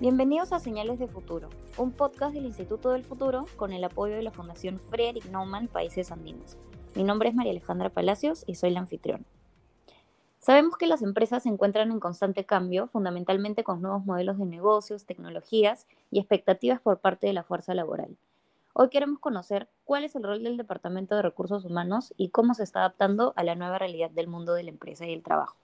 Bienvenidos a Señales de Futuro, un podcast del Instituto del Futuro con el apoyo de la Fundación Frederick Naumann Países Andinos. Mi nombre es María Alejandra Palacios y soy la anfitriona. Sabemos que las empresas se encuentran en constante cambio, fundamentalmente con nuevos modelos de negocios, tecnologías y expectativas por parte de la fuerza laboral. Hoy queremos conocer cuál es el rol del Departamento de Recursos Humanos y cómo se está adaptando a la nueva realidad del mundo de la empresa y el trabajo.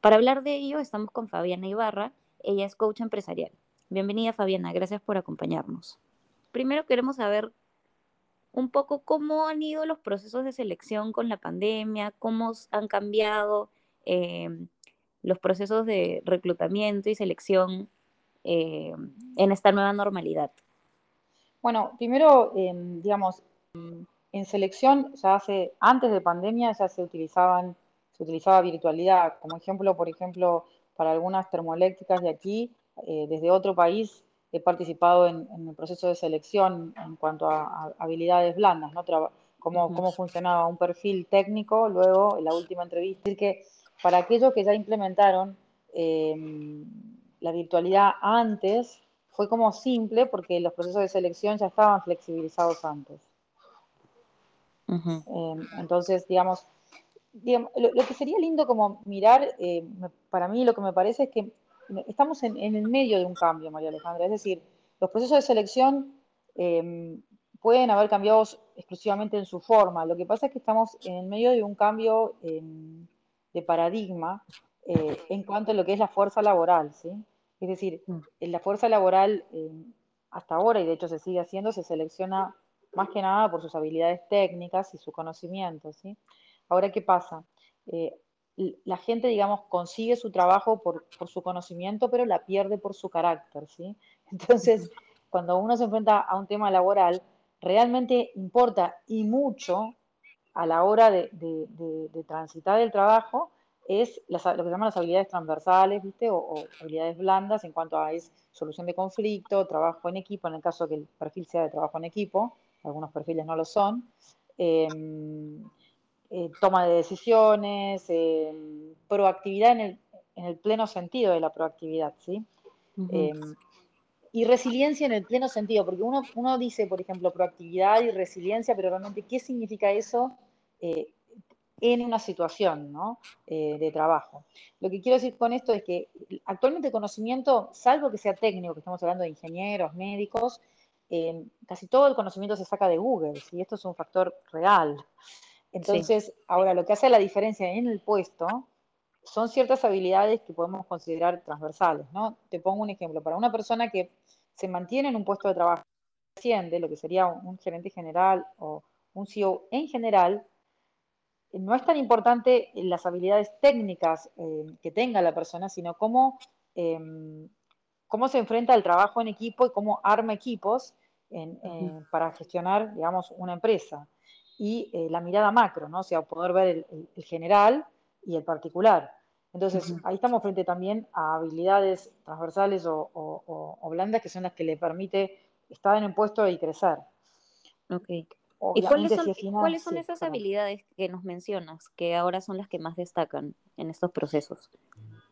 Para hablar de ello, estamos con Fabiana Ibarra, ella es coach empresarial. Bienvenida Fabiana, gracias por acompañarnos. Primero queremos saber un poco cómo han ido los procesos de selección con la pandemia, cómo han cambiado em, los procesos de reclutamiento y selección em, en esta nueva normalidad. Bueno, primero, em, digamos, en selección ya hace, antes de pandemia ya se utilizaban, se utilizaba virtualidad. Como ejemplo, por ejemplo, para algunas termoeléctricas de aquí, eh, desde otro país he participado en, el proceso de selección en cuanto a, habilidades blandas, ¿no? cómo, cómo, funcionaba un perfil técnico, luego en la última entrevista. Es decir, que para aquellos que ya implementaron em, la virtualidad antes, fue como simple porque los procesos de selección ya estaban flexibilizados antes. Em, entonces, digamos, lo, que sería lindo como mirar, eh, para mí lo que me parece es que estamos en, el medio de un cambio, María Alejandra. Es decir, los procesos de selección em, pueden haber cambiado exclusivamente en su forma. Lo que pasa es que estamos en el medio de un cambio em, de paradigma eh, en cuanto a lo que es la fuerza laboral. ¿sí? Es decir, mm. en la fuerza laboral em, hasta ahora, y de hecho se sigue haciendo, se selecciona más que nada por sus habilidades técnicas y su conocimiento. ¿sí? Ahora, ¿qué pasa? Eh, la gente, digamos, consigue su trabajo por, su conocimiento, pero la pierde por su carácter, ¿sí? Entonces, cuando uno se enfrenta a un tema laboral, realmente importa y mucho a la hora de, transitar el trabajo es lo que se llaman las habilidades transversales, ¿viste? O, habilidades blandas en cuanto a es solución de conflicto, trabajo en equipo, en el caso que el perfil sea de trabajo en equipo, algunos perfiles no lo son. Em, eh, toma de decisiones, eh, proactividad en el, pleno sentido de la proactividad, ¿sí? Eh, y resiliencia en el pleno sentido, porque uno, uno dice, por ejemplo, proactividad y resiliencia, pero realmente, ¿qué significa eso en una situación de trabajo? Lo que quiero decir con esto es que actualmente el conocimiento, salvo que sea técnico, que estamos hablando de ingenieros, médicos, casi todo el conocimiento se saca de Google, y esto es un factor real. Entonces, ahora lo que hace la diferencia en el puesto son ciertas habilidades que podemos considerar transversales, ¿no? Te pongo un ejemplo. Para una persona que se mantiene en un puesto de trabajo, asciende, lo que sería un gerente general o un CEO en general, no es tan importante las habilidades técnicas eh, que tenga la persona, sino cómo, em, cómo se enfrenta al trabajo en equipo y cómo arma equipos para gestionar, digamos, una empresa y eh, la mirada macro, ¿no? O sea, poder ver el, general y el particular. Entonces, ahí estamos frente también a habilidades transversales o, blandas que son las que le permite estar en un puesto y crecer. Ok. ¿Y cuáles son, ¿cuáles son esas habilidades que nos mencionas, que ahora son las que más destacan en estos procesos?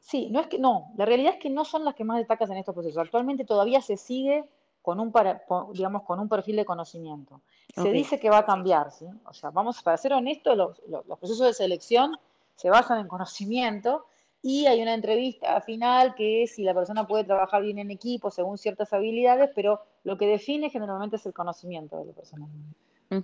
Sí, no es que no, la realidad es que no son las que más destacan en estos procesos. Actualmente todavía se sigue con un, para, digamos, con un perfil de conocimiento. Se dice que va a cambiar, ¿sí? O sea, vamos, para ser honestos, los, procesos de selección se basan en conocimiento y hay una entrevista final que es si la persona puede trabajar bien en equipo según ciertas habilidades, pero lo que define generalmente es el conocimiento de la persona.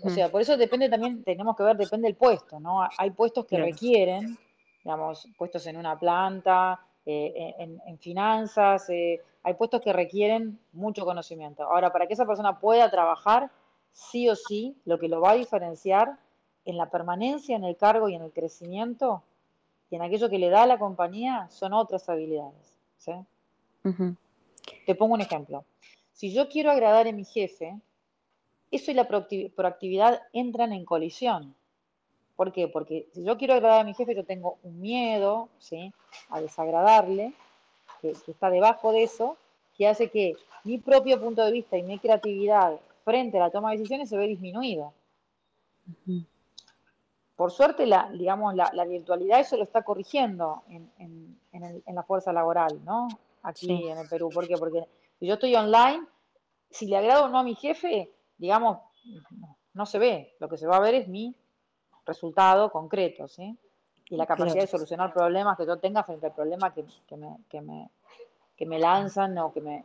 O sea, por eso depende también, tenemos que ver, depende del puesto, ¿no? Hay puestos que requieren, digamos, puestos en una planta, eh, en, finanzas, eh, hay puestos que requieren mucho conocimiento. Ahora, para que esa persona pueda trabajar, sí o sí, lo que lo va a diferenciar en la permanencia en el cargo y en el crecimiento y en aquello que le da a la compañía son otras habilidades. Te pongo un ejemplo. Si yo quiero agradar a mi jefe, eso y la proactividad entran en colisión. ¿Por qué? Porque si yo quiero agradar a mi jefe, yo tengo un miedo ¿sí? a desagradarle, que, está debajo de eso, que hace que mi propio punto de vista y mi creatividad frente a la toma de decisiones se ve disminuido. Por suerte, la, digamos, la, virtualidad eso lo está corrigiendo en, la fuerza laboral, ¿no? Aquí en el Perú. ¿Por qué? Porque Si yo estoy online, si le agrado o no a mi jefe, digamos, no, se ve. Lo que se va a ver es mi resultado concreto, ¿sí? Y la capacidad de solucionar problemas que yo tenga frente al problema que, me, que, me, que me lanzan o que me,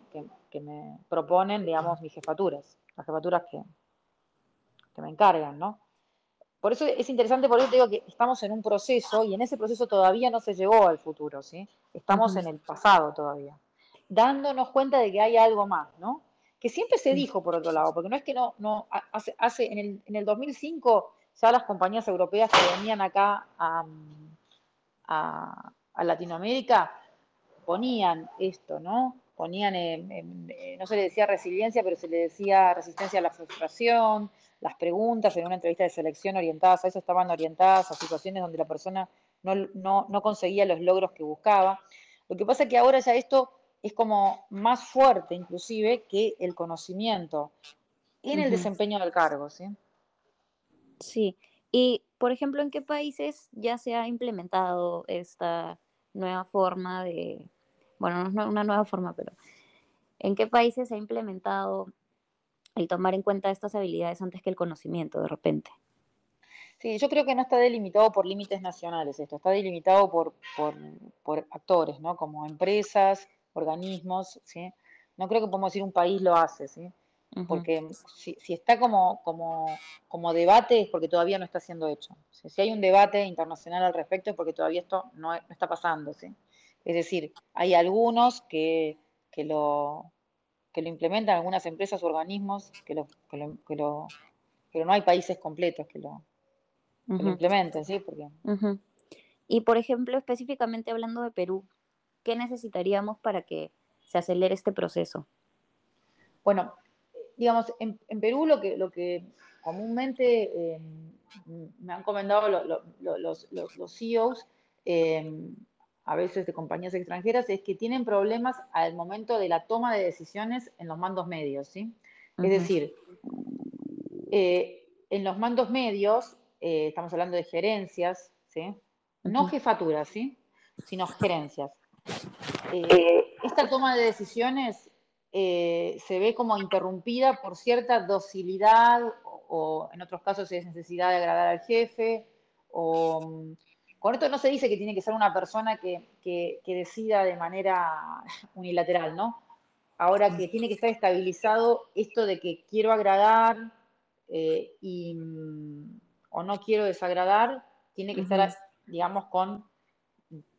que, me proponen, digamos, mis jefaturas, las jefaturas que, que me encargan, ¿no? Por eso es interesante, porque te digo que estamos en un proceso y en ese proceso todavía no se llegó al futuro, ¿sí? Estamos en el pasado todavía, dándonos cuenta de que hay algo más, ¿no? que siempre se dijo por otro lado, porque no es que no, no hace, hace en, el, en el 2005 ya las compañías europeas que venían acá a, Latinoamérica ponían esto, ¿no? Ponían, no se le decía resiliencia, pero se le decía resistencia a la frustración, las preguntas en una entrevista de selección orientadas a eso estaban orientadas a situaciones donde la persona no, no, no conseguía los logros que buscaba. Lo que pasa es que ahora ya esto es como más fuerte inclusive que el conocimiento en el desempeño del cargo, ¿sí? Sí, y por ejemplo, ¿en qué países ya se ha implementado esta nueva forma de, bueno, no es una nueva forma, pero ¿en qué países se ha implementado el tomar en cuenta estas habilidades antes que el conocimiento de repente? Sí, yo creo que no está delimitado por límites nacionales esto, está delimitado por, por, por actores, ¿no? Como empresas, organismos, ¿sí? No creo que podemos decir un país lo hace, ¿sí? Porque si, está como, como, como, debate es porque todavía no está siendo hecho. Si hay un debate internacional al respecto es porque todavía esto no, está pasando, ¿sí? Es decir, hay algunos que, que, lo, que lo implementan, algunas empresas o organismos que lo, que lo, que lo pero no hay países completos que lo, implementen, ¿sí? Porque... Y por ejemplo, específicamente hablando de Perú, ¿Qué necesitaríamos para que se acelere este proceso? Bueno, digamos, en, Perú lo que, lo que comúnmente em, me han comentado los, los, CEOs, em, a veces de compañías extranjeras, es que tienen problemas al momento de la toma de decisiones en los mandos medios, ¿sí? Es decir, eh, en los mandos medios, eh, estamos hablando de gerencias, ¿sí? No jefaturas, ¿sí? Sino gerencias. Eh, esta toma de decisiones eh, se ve como interrumpida por cierta docilidad o, en otros casos es necesidad de agradar al jefe o mm, con esto no se dice que tiene que ser una persona que, decida de manera unilateral, ¿no? Ahora que tiene que estar estabilizado esto de que quiero agradar eh, y, mm, o no quiero desagradar, tiene que estar, digamos, con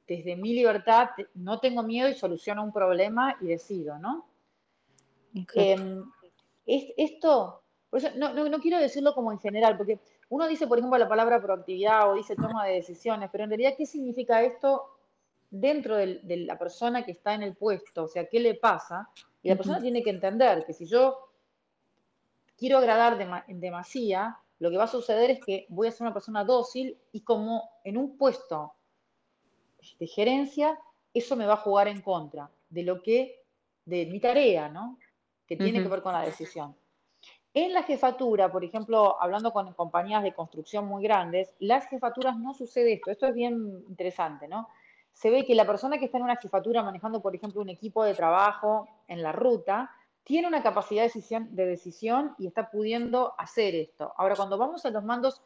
desde mi libertad no tengo miedo y soluciono un problema y decido, ¿no? Em, esto, no, quiero decirlo como en general, porque uno dice, por ejemplo, la palabra proactividad o dice toma de decisiones, pero en realidad, ¿qué significa esto dentro de, la persona que está en el puesto? O sea, ¿qué le pasa? Y la persona tiene que entender que si yo quiero agradar en demasía, lo que va a suceder es que voy a ser una persona dócil y como en un puesto de gerencia, eso me va a jugar en contra de lo que, de mi tarea, ¿no? Que tiene que ver con la decisión. En la jefatura, por ejemplo, hablando con compañías de construcción muy grandes, las jefaturas no sucede esto. Esto es bien interesante, ¿no? Se ve que la persona que está en una jefatura manejando, por ejemplo, un equipo de trabajo en la ruta, tiene una capacidad de decisión, de decisión y está pudiendo hacer esto. Ahora, cuando vamos a los mandos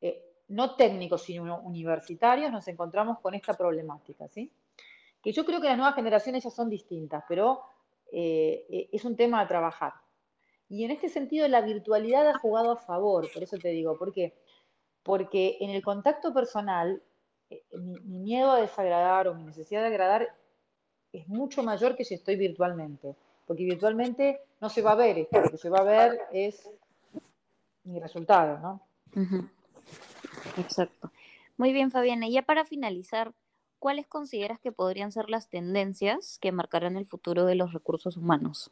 eh, no técnicos, sino universitarios, nos encontramos con esta problemática, ¿sí? Que yo creo que las nuevas generaciones ya son distintas, pero eh, eh, es un tema a trabajar. Y en este sentido la virtualidad ha jugado a favor, por eso te digo, ¿por qué? Porque en el contacto personal, eh, mi, miedo a desagradar o mi necesidad de agradar es mucho mayor que si estoy virtualmente, porque virtualmente no se va a ver esto, lo que se va a ver es mi resultado, ¿no? Exacto. Muy bien, Fabiana. Y ya para finalizar, ¿cuáles consideras que podrían ser las tendencias que marcarán el futuro de los recursos humanos?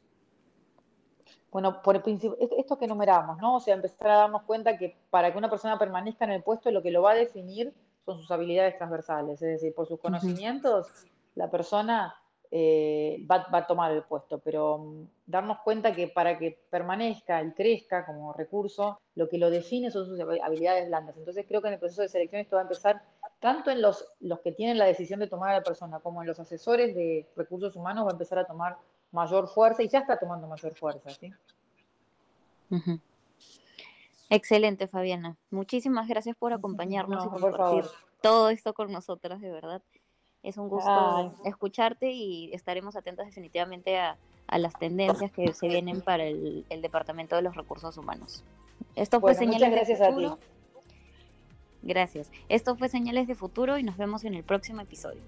Bueno, por el principio, esto que enumeramos, ¿no? O sea, empezar a darnos cuenta que para que una persona permanezca en el puesto, lo que lo va a definir son sus habilidades transversales, es decir, por sus conocimientos, la persona eh, va, a tomar el puesto, pero mm, darnos cuenta que para que permanezca y crezca como recurso, lo que lo define son sus habilidades blandas. Entonces creo que en el proceso de selección esto va a empezar tanto en los, los que tienen la decisión de tomar a la persona como en los asesores de recursos humanos va a empezar a tomar mayor fuerza y ya está tomando mayor fuerza, ¿sí? Excelente, Fabiana. Muchísimas gracias por acompañarnos y compartir todo esto con nosotras, de verdad. Es un gusto escucharte y estaremos atentos definitivamente a, las tendencias que se vienen para el, Departamento de los Recursos Humanos. Esto fue Señales gracias de Futuro. Gracias. Esto fue Señales de Futuro y nos vemos en el próximo episodio.